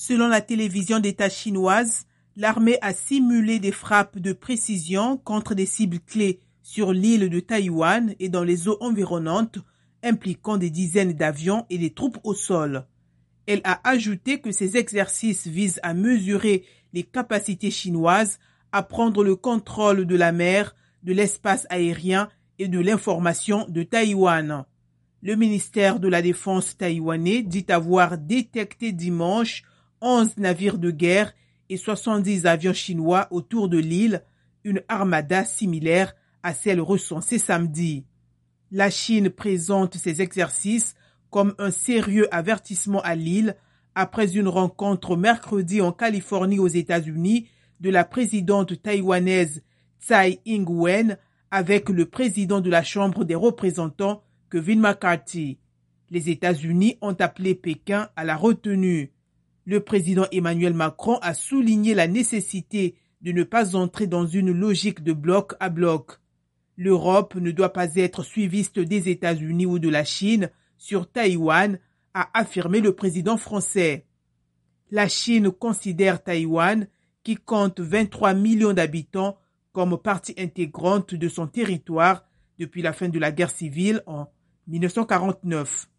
Selon la télévision d'État chinoise, l'armée a simulé des frappes de précision contre des cibles clés sur l'île de Taïwan et dans les eaux environnantes, impliquant des dizaines d'avions et des troupes au sol. Elle a ajouté que ces exercices visent à mesurer les capacités chinoises à prendre le contrôle de la mer, de l'espace aérien et de l'information de Taïwan. Le ministère de la Défense taïwanais dit avoir détecté dimanche 11 navires de guerre et 70 avions chinois autour de l'île, une armada similaire à celle recensée samedi. La Chine présente ces exercices comme un sérieux avertissement à l'île après une rencontre mercredi en Californie aux États-Unis de la présidente taïwanaise Tsai Ing-wen avec le président de la Chambre des représentants Kevin McCarthy. Les États-Unis ont appelé Pékin à la retenue. Le président Emmanuel Macron a souligné la nécessité de ne pas entrer dans une logique de bloc à bloc. L'Europe ne doit pas être suiviste des États-Unis ou de la Chine sur Taïwan, a affirmé le président français. La Chine considère Taïwan, qui compte 23 millions d'habitants, comme partie intégrante de son territoire depuis la fin de la guerre civile en 1949.